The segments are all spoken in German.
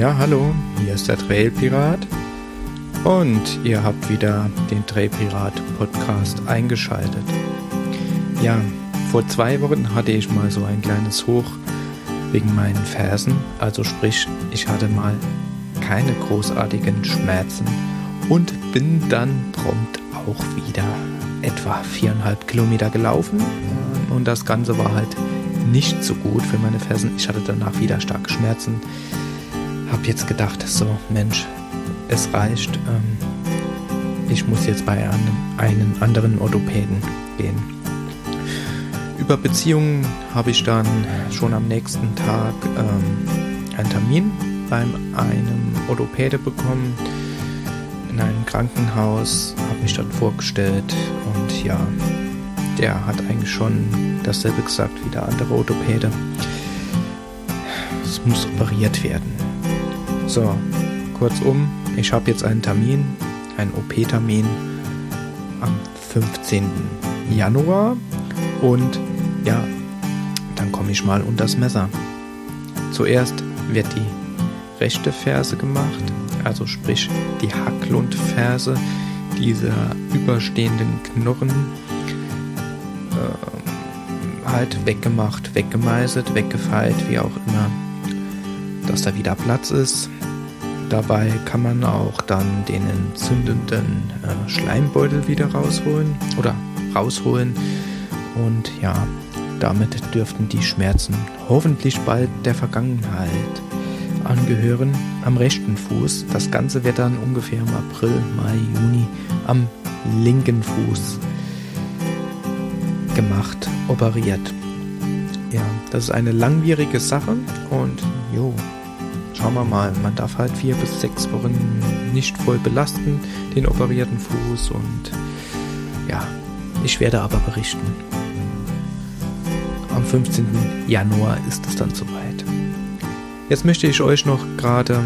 Ja, hallo, hier ist der Trailpirat. Und ihr habt wieder den Trailpirat Podcast eingeschaltet. Ja, vor zwei Wochen hatte ich mal so ein kleines Hoch wegen meinen Fersen, also sprich, ich hatte mal keine großartigen Schmerzen und bin dann prompt auch wieder etwa viereinhalb Kilometer gelaufen. Und das Ganze war halt nicht so gut für meine Fersen. Ich hatte danach wieder starke Schmerzen habe jetzt gedacht, so Mensch, es reicht. Ähm, ich muss jetzt bei einem, einem anderen Orthopäden gehen. Über Beziehungen habe ich dann schon am nächsten Tag ähm, einen Termin beim einem Orthopäde bekommen in einem Krankenhaus, habe mich dort vorgestellt und ja, der hat eigentlich schon dasselbe gesagt wie der andere Orthopäde. Es muss operiert werden. So, kurzum, ich habe jetzt einen Termin, einen OP-Termin am 15. Januar und ja, dann komme ich mal unter das Messer. Zuerst wird die rechte Ferse gemacht, also sprich die Hacklundferse, diese überstehenden Knochen äh, halt weggemacht, weggemeißelt, weggefeilt, wie auch immer, dass da wieder Platz ist. Dabei kann man auch dann den entzündenden äh, Schleimbeutel wieder rausholen oder rausholen. Und ja, damit dürften die Schmerzen hoffentlich bald der Vergangenheit angehören. Am rechten Fuß. Das Ganze wird dann ungefähr im April, Mai, Juni am linken Fuß gemacht, operiert. Ja, das ist eine langwierige Sache und jo, schauen wir mal, man darf halt vier bis sechs Wochen nicht voll belasten, den operierten Fuß und ja, ich werde aber berichten. Am 15. Januar ist es dann soweit. Jetzt möchte ich euch noch gerade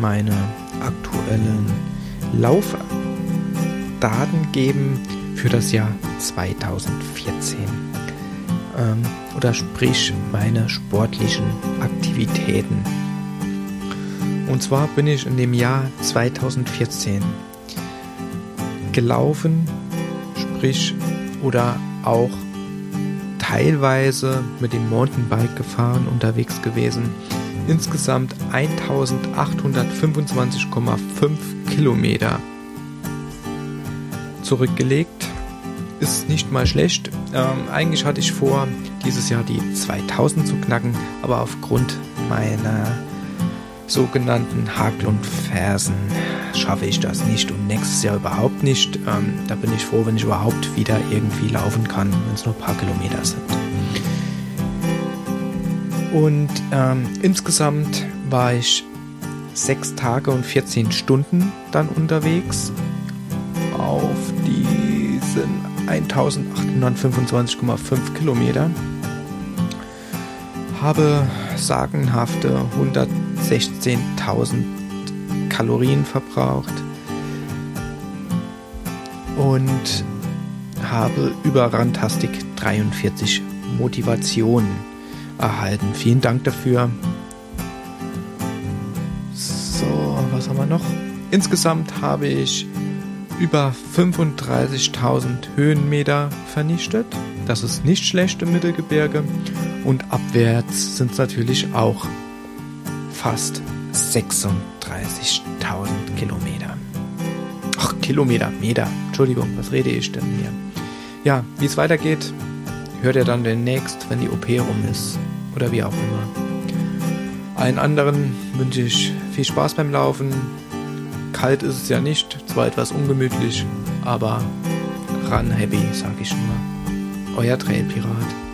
meine aktuellen Laufdaten geben für das Jahr 2014. Ähm, oder sprich meine sportlichen Aktivitäten und zwar bin ich in dem Jahr 2014 gelaufen, sprich oder auch teilweise mit dem Mountainbike gefahren, unterwegs gewesen. Insgesamt 1825,5 Kilometer zurückgelegt. Ist nicht mal schlecht. Ähm, eigentlich hatte ich vor, dieses Jahr die 2000 zu knacken, aber aufgrund meiner sogenannten Haklundfersen schaffe ich das nicht und nächstes Jahr überhaupt nicht. Ähm, da bin ich froh, wenn ich überhaupt wieder irgendwie laufen kann, wenn es nur ein paar Kilometer sind. Und ähm, insgesamt war ich sechs Tage und 14 Stunden dann unterwegs auf diesen 1825,5 Kilometer. Habe sagenhafte 100 16.000 Kalorien verbraucht und habe über Rantastic 43 Motivationen erhalten. Vielen Dank dafür. So, was haben wir noch? Insgesamt habe ich über 35.000 Höhenmeter vernichtet. Das ist nicht schlecht im Mittelgebirge. Und abwärts sind es natürlich auch fast 36.000 Kilometer. Ach, Kilometer, Meter. Entschuldigung, was rede ich denn hier? Ja, wie es weitergeht, hört ihr dann demnächst, wenn die OP rum ist. Oder wie auch immer. Allen anderen wünsche ich viel Spaß beim Laufen. Kalt ist es ja nicht, zwar etwas ungemütlich, aber ran happy, sag ich nur. Euer Trailpirat.